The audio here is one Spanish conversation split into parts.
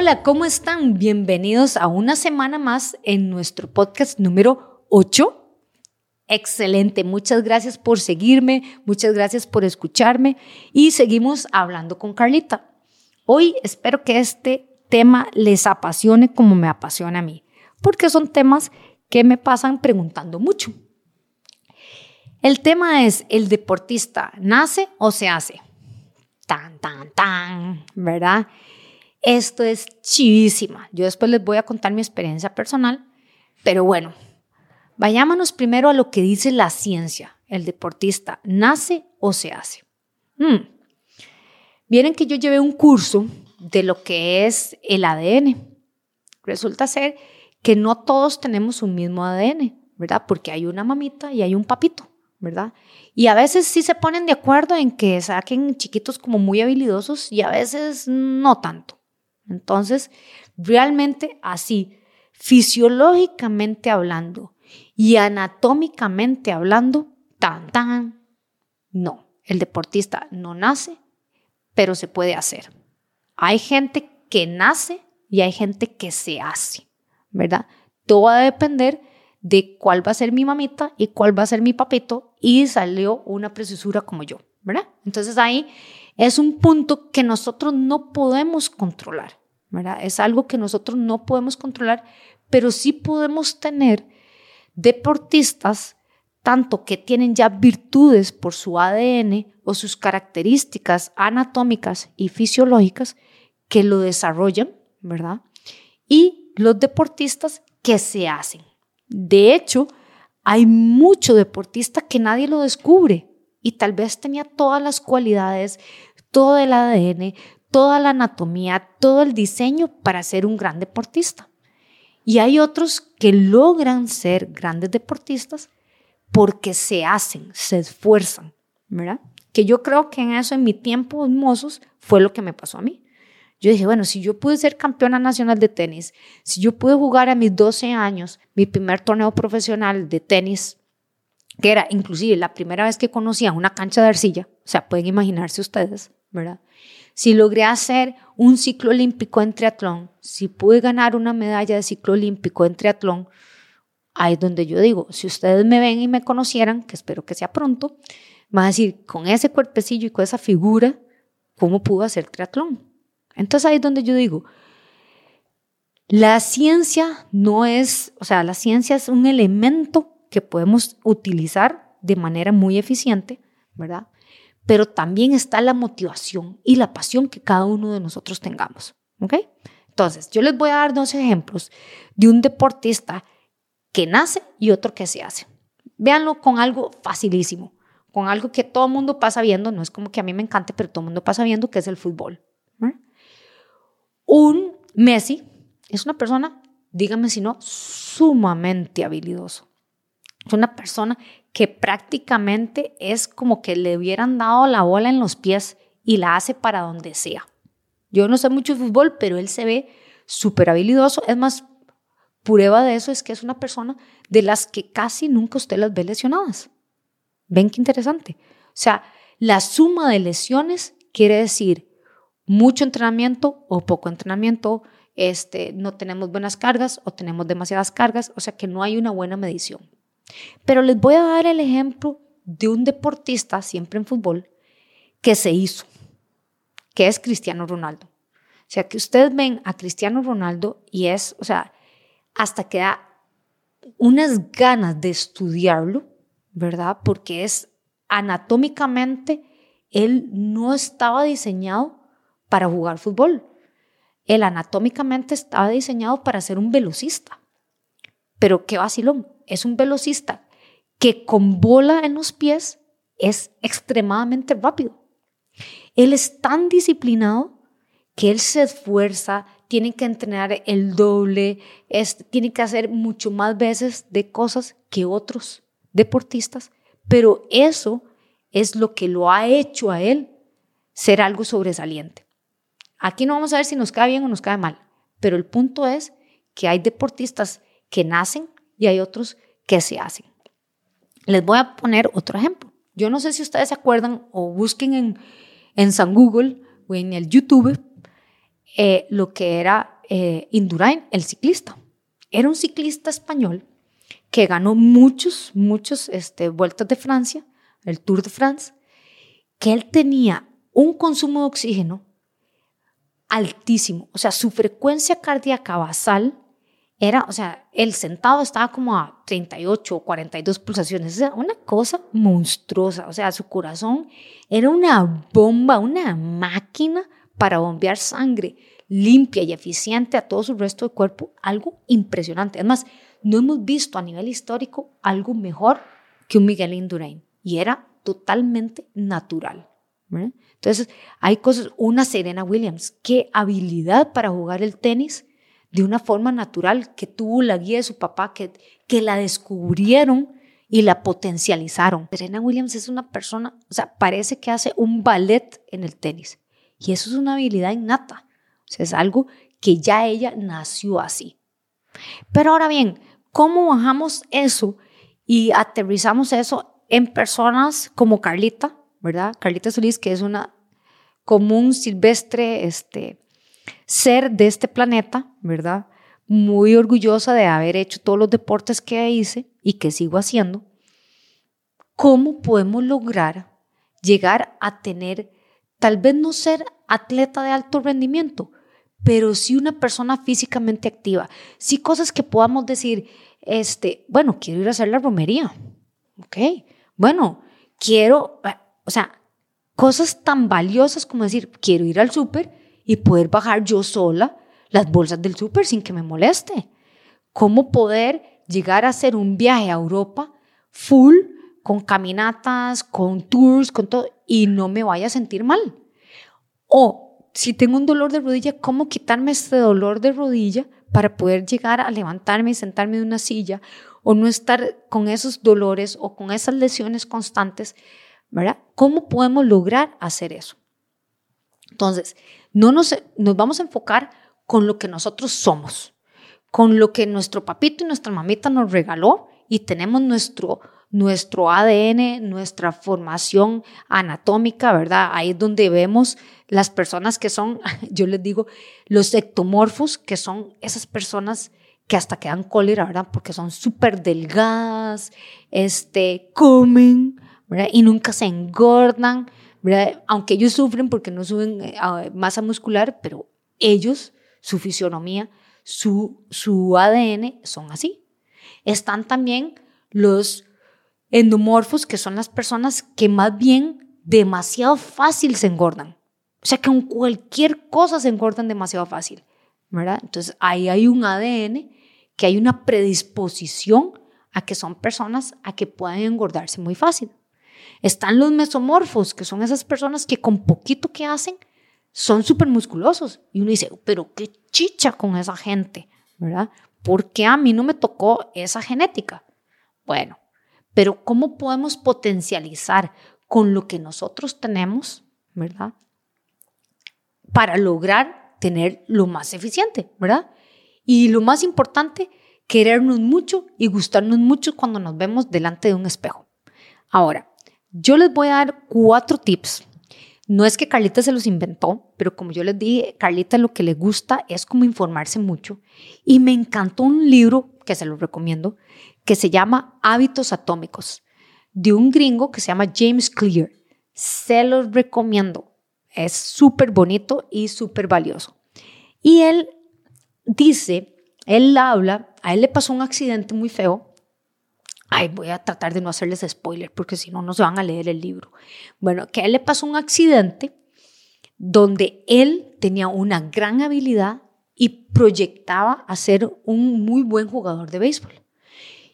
Hola, ¿cómo están? Bienvenidos a una semana más en nuestro podcast número 8. Excelente, muchas gracias por seguirme, muchas gracias por escucharme y seguimos hablando con Carlita. Hoy espero que este tema les apasione como me apasiona a mí, porque son temas que me pasan preguntando mucho. El tema es, ¿el deportista nace o se hace? Tan, tan, tan, ¿verdad? Esto es chivísima. Yo después les voy a contar mi experiencia personal, pero bueno, Vayámonos primero a lo que dice la ciencia. El deportista nace o se hace. Hmm. Que yo llevé un curso de lo que es el ADN. Resulta ser que no todos tenemos un mismo ADN, ¿verdad? Porque hay una mamita y hay un papito, ¿verdad? Y a veces sí se ponen de acuerdo en que saquen chiquitos como muy habilidosos y a veces no tanto. Entonces, realmente así, fisiológicamente hablando, y anatómicamente hablando, tan, tan, no. El deportista no nace, pero se puede hacer. Hay gente que nace y hay gente que se hace, ¿verdad? Todo va a depender de cuál va a ser mi mamita y cuál va a ser mi papito y salió una preciosura como yo, ¿verdad? Entonces ahí es un punto que nosotros no podemos controlar, Es algo que nosotros no podemos controlar, pero sí podemos tener deportistas, tanto que tienen ya virtudes por su ADN o sus características anatómicas y fisiológicas que lo desarrollan, ¿verdad? Y los deportistas que se hacen. De hecho, hay mucho deportista que nadie lo descubre y tal vez tenía todas las cualidades, todo el ADN, toda la anatomía, todo el diseño para ser un gran deportista. Y hay otros que logran ser grandes deportistas porque se hacen, se esfuerzan, ¿verdad? Que yo creo que en eso, en mi tiempo mozos, fue lo que me pasó a mí. Yo dije, bueno, si yo pude ser campeona nacional de tenis, si yo pude jugar a mis 12 años mi primer torneo profesional de tenis, que era inclusive la primera vez que conocía una cancha de arcilla, o sea, pueden imaginarse ustedes, ¿verdad? Si logré hacer un ciclo olímpico en triatlón, si pude ganar una medalla de ciclo olímpico en triatlón, ahí es donde yo digo, si ustedes me ven y me conocieran, que espero que sea pronto, van a decir, con ese cuerpecillo y con esa figura, ¿cómo pudo hacer triatlón? Entonces ahí es donde yo digo, la ciencia no es, o sea, la ciencia es un elemento que podemos utilizar de manera muy eficiente, ¿verdad? Pero también está la motivación y la pasión que cada uno de nosotros tengamos. ¿Ok? Entonces, yo les voy a dar dos ejemplos de un deportista que nace y otro que se hace. Véanlo con algo facilísimo, con algo que todo el mundo pasa viendo, no es como que a mí me encante, pero todo el mundo pasa viendo, que es el fútbol. Un Messi es una persona, díganme si no, sumamente habilidoso. Es una persona que prácticamente es como que le hubieran dado la bola en los pies y la hace para donde sea. Yo no sé mucho de fútbol, pero él se ve súper habilidoso. Es más, prueba de eso es que es una persona de las que casi nunca usted las ve lesionadas. ¿Ven qué interesante? O sea, la suma de lesiones quiere decir mucho entrenamiento o poco entrenamiento, este, no tenemos buenas cargas o tenemos demasiadas cargas, o sea que no hay una buena medición. Pero les voy a dar el ejemplo de un deportista, siempre en fútbol, que se hizo, que es Cristiano Ronaldo. O sea, que ustedes ven a Cristiano Ronaldo y es, o sea, hasta que da unas ganas de estudiarlo, ¿verdad? Porque es anatómicamente, él no estaba diseñado para jugar fútbol. Él anatómicamente estaba diseñado para ser un velocista. Pero qué vacilón, es un velocista que con bola en los pies es extremadamente rápido. Él es tan disciplinado que él se esfuerza, tiene que entrenar el doble, tiene que hacer mucho más veces de cosas que otros deportistas, pero eso es lo que lo ha hecho a él ser algo sobresaliente. Aquí no vamos a ver si nos cae bien o nos cae mal, pero el punto es que hay deportistas que nacen y hay otros que se hacen. Les voy a poner otro ejemplo. Yo no sé si ustedes se acuerdan o busquen en, en San Google o en el YouTube eh, lo que era eh, Indurain, el ciclista. Era un ciclista español que ganó muchos, muchos este, vueltas de Francia, el Tour de France, que él tenía un consumo de oxígeno altísimo. O sea, su frecuencia cardíaca basal era, o sea, el sentado estaba como a 38 o 42 pulsaciones. O sea, una cosa monstruosa. O sea, su corazón era una bomba, una máquina para bombear sangre limpia y eficiente a todo su resto del cuerpo. Algo impresionante. Además, no hemos visto a nivel histórico algo mejor que un Miguel Indurain. Y era totalmente natural. Entonces, hay cosas, una Serena Williams, qué habilidad para jugar el tenis de una forma natural, que tuvo la guía de su papá, que, que la descubrieron y la potencializaron. Serena Williams es una persona, o sea, parece que hace un ballet en el tenis. Y eso es una habilidad innata. O sea, es algo que ya ella nació así. Pero ahora bien, ¿cómo bajamos eso y aterrizamos eso en personas como Carlita, ¿verdad? Carlita Solís, que es una común silvestre este, ser de este planeta, ¿verdad? Muy orgullosa de haber hecho todos los deportes que hice y que sigo haciendo. ¿Cómo podemos lograr llegar a tener, tal vez no ser atleta de alto rendimiento, pero sí una persona físicamente activa? Sí cosas que podamos decir, este, bueno, quiero ir a hacer la romería, ¿ok? Bueno, quiero, o sea, cosas tan valiosas como decir, quiero ir al súper y poder bajar yo sola las bolsas del súper sin que me moleste. ¿Cómo poder llegar a hacer un viaje a Europa full, con caminatas, con tours, con todo, y no me vaya a sentir mal? O si tengo un dolor de rodilla, ¿cómo quitarme este dolor de rodilla para poder llegar a levantarme y sentarme de una silla o no estar con esos dolores o con esas lesiones constantes ¿verdad? ¿Cómo podemos lograr hacer eso? Entonces, no nos, nos vamos a enfocar con lo que nosotros somos, con lo que nuestro papito y nuestra mamita nos regaló y tenemos nuestro, nuestro ADN, nuestra formación anatómica, ¿verdad? Ahí es donde vemos las personas que son, yo les digo, los ectomorfos, que son esas personas que hasta quedan cólera, ¿verdad? Porque son súper delgadas, este, comen, y nunca se engordan, Aunque ellos sufren porque no suben eh, masa muscular, pero ellos, su fisionomía, su, su ADN son así. Están también los endomorfos, que son las personas que más bien demasiado fácil se engordan. O sea, que con cualquier cosa se engordan demasiado fácil, ¿verdad? Entonces, ahí hay un ADN que hay una predisposición a que son personas a que puedan engordarse muy fácil. Están los mesomorfos, que son esas personas que con poquito que hacen son súper musculosos. Y uno dice, pero qué chicha con esa gente, ¿verdad? ¿Por qué a mí no me tocó esa genética? Bueno, pero ¿cómo podemos potencializar con lo que nosotros tenemos, ¿verdad? Para lograr tener lo más eficiente, ¿verdad? Y lo más importante, querernos mucho y gustarnos mucho cuando nos vemos delante de un espejo. Ahora, yo les voy a dar cuatro tips. No es que Carlita se los inventó, pero como yo les dije, Carlita lo que le gusta es como informarse mucho. Y me encantó un libro que se lo recomiendo, que se llama Hábitos Atómicos, de un gringo que se llama James Clear. Se los recomiendo. Es súper bonito y súper valioso. Y él dice, él habla, a él le pasó un accidente muy feo Ay, voy a tratar de no hacerles spoiler porque si no, no se van a leer el libro. Bueno, que a él le pasó un accidente donde él tenía una gran habilidad y proyectaba a ser un muy buen jugador de béisbol.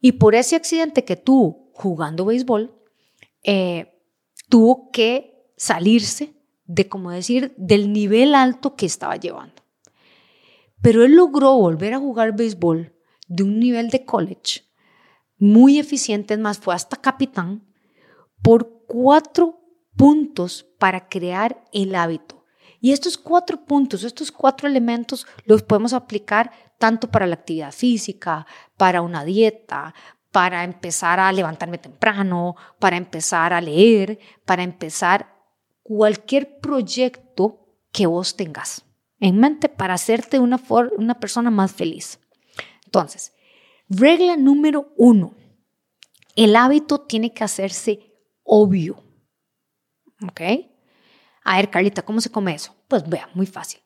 Y por ese accidente que tuvo jugando béisbol, eh, tuvo que salirse de, como decir, del nivel alto que estaba llevando. Pero él logró volver a jugar béisbol de un nivel de college muy eficiente, es más, fue hasta capitán, por cuatro puntos para crear el hábito. Y estos cuatro puntos, estos cuatro elementos los podemos aplicar tanto para la actividad física, para una dieta, para empezar a levantarme temprano, para empezar a leer, para empezar cualquier proyecto que vos tengas. en mente para hacerte una, una persona más feliz. Entonces, regla número uno, el hábito tiene que hacerse obvio. ¿Ok? A ver, Carlita, ¿cómo se come eso? Pues vea, muy fácil.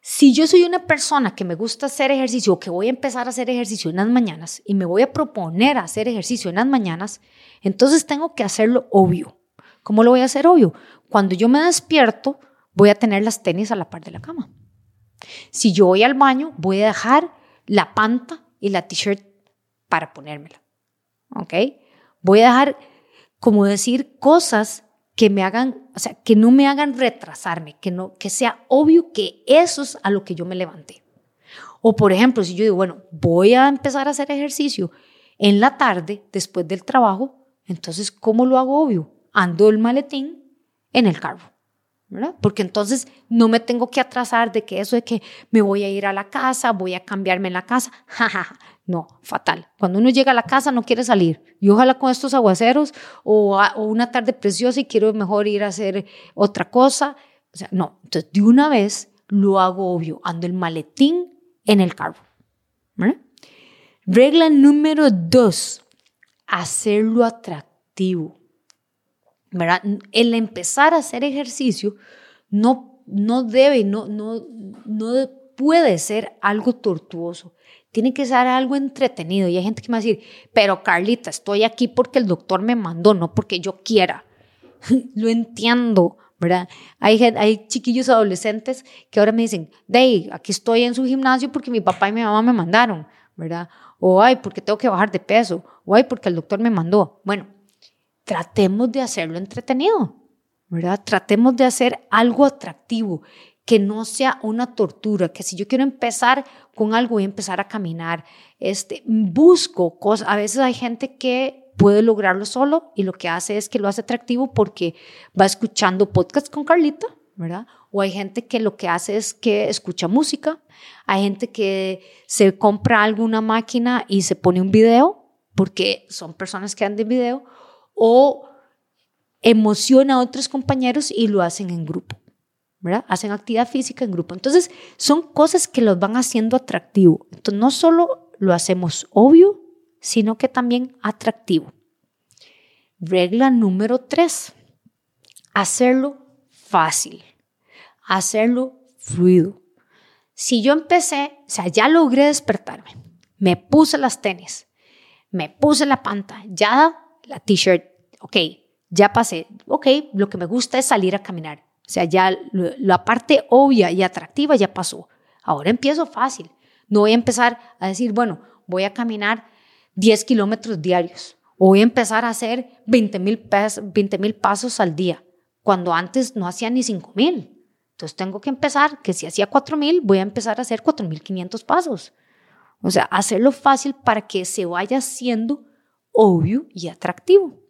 Si yo soy una persona que me gusta hacer ejercicio o que voy a empezar a hacer ejercicio en las mañanas y me voy a proponer hacer ejercicio en las mañanas, entonces tengo que hacerlo obvio. ¿Cómo lo voy a hacer obvio? Cuando yo me despierto, voy a tener las tenis a la par de la cama. Si yo voy al baño, voy a dejar la panta y la t-shirt para ponérmela. ¿Ok? Voy a dejar, como decir, cosas que me hagan, o sea, que no me hagan retrasarme, que no, que sea obvio que eso es a lo que yo me levanté. O por ejemplo, si yo digo, bueno, voy a empezar a hacer ejercicio en la tarde después del trabajo, entonces ¿cómo lo hago obvio? Ando el maletín en el carro. Porque entonces no me tengo que atrasar de que eso de que me voy a ir a la casa, voy a cambiarme en la casa. no, fatal. Cuando uno llega a la casa no quiere salir. Y ojalá con estos aguaceros o, una tarde preciosa y quiero mejor ir a hacer otra cosa. O sea, no. Entonces, de una vez lo hago obvio. Ando el maletín en el carro. Regla número dos, hacerlo atractivo. El empezar a hacer ejercicio no, no debe, no, no, no puede ser algo tortuoso. Tiene que ser algo entretenido. Y hay gente que me va a decir, pero Carlita, estoy aquí porque el doctor me mandó, no porque yo quiera. Lo entiendo, ¿verdad? Hay, hay chiquillos adolescentes que ahora me dicen, Dey, aquí estoy en su gimnasio porque mi papá y mi mamá me mandaron, ¿verdad? O ay, porque tengo que bajar de peso, o ay, porque el doctor me mandó. Bueno, tratemos de hacerlo entretenido, ¿verdad? Tratemos de hacer algo atractivo, que no sea una tortura, que si yo quiero empezar con algo, a empezar a caminar. Este, busco cosas, a veces hay gente que puede lograrlo solo y lo que hace es que lo hace atractivo porque va escuchando podcast con Carlita, ¿verdad? O hay gente que lo que hace es que escucha música, hay gente que se compra alguna máquina y se pone un video, porque son personas que andan de video, o emociona a otros compañeros y lo hacen en grupo. ¿verdad? Hacen actividad física en grupo. Entonces, son cosas que los van haciendo atractivo. Entonces, no solo lo hacemos obvio, sino que también atractivo. Regla número tres, hacerlo fácil, hacerlo fluido. Si yo empecé, o sea, ya logré despertarme, me puse las tenis, me puse la panta, ya la t-shirt, ok, ya pasé, ok, lo que me gusta es salir a caminar. O sea, ya la parte obvia y atractiva ya pasó. Ahora empiezo fácil. No voy a empezar a decir, bueno, voy a caminar 10 kilómetros diarios o voy a empezar a hacer 20 mil pasos al día, cuando antes no hacía ni 5 mil. Entonces tengo que empezar, que si hacía 4 mil, voy a empezar a hacer 4 mil 500 pasos. O sea, hacerlo fácil para que se vaya siendo obvio y atractivo.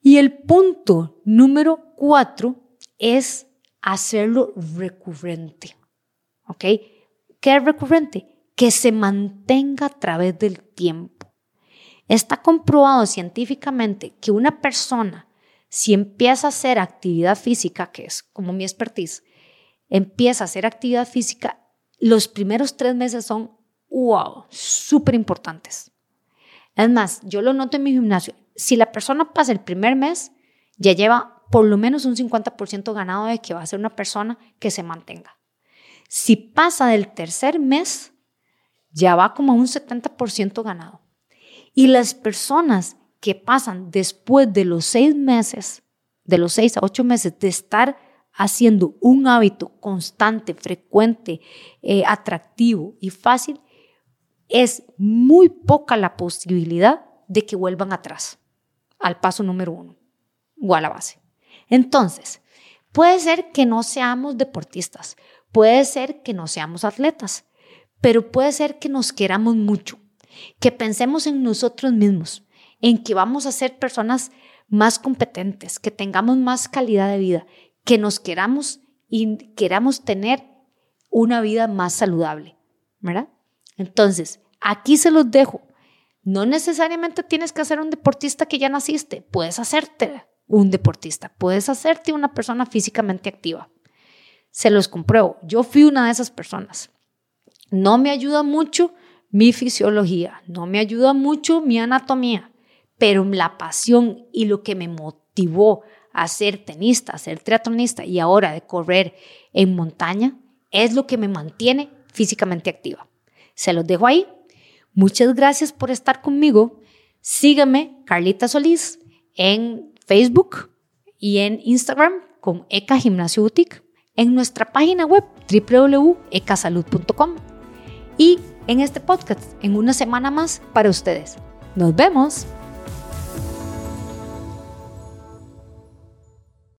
Y el punto número cuatro es hacerlo recurrente. ¿Ok? ¿Qué es recurrente? Que se mantenga a través del tiempo. Está comprobado científicamente que una persona, si empieza a hacer actividad física, que es como mi expertise, empieza a hacer actividad física, los primeros tres meses son, wow, súper importantes. Es más, yo lo noto en mi gimnasio si la persona pasa el primer mes, ya lleva por lo menos un 50% ganado de que va a ser una persona que se mantenga. Si pasa del tercer mes, ya va como un 70% ganado. Y las personas que pasan después de los seis meses, de los seis a ocho meses de estar haciendo un hábito constante, frecuente, eh, atractivo y fácil, es muy poca la posibilidad de que vuelvan atrás al paso número uno o a la base. Entonces, puede ser que no seamos deportistas, puede ser que no seamos atletas, pero puede ser que nos queramos mucho, que pensemos en nosotros mismos, en que vamos a ser personas más competentes, que tengamos más calidad de vida, que nos queramos y queramos tener una vida más saludable, ¿verdad? Entonces, aquí se los dejo. No necesariamente tienes que ser un deportista que ya naciste, puedes hacerte un deportista, puedes hacerte una persona físicamente activa. se los compruebo. Yo fui una de esas personas. No me ayuda mucho mi fisiología, no me ayuda mucho mi anatomía, pero la pasión y lo que me motivó a ser tenista, a ser triatlonista y ahora de correr en montaña es lo que me mantiene físicamente activa. Se los dejo ahí. Muchas gracias por estar conmigo. Síganme, Carlita Solís, en Facebook y en Instagram con ECA Gimnasio Boutique, en nuestra página web www.ecasalud.com y en este podcast en una semana más para ustedes. Nos vemos.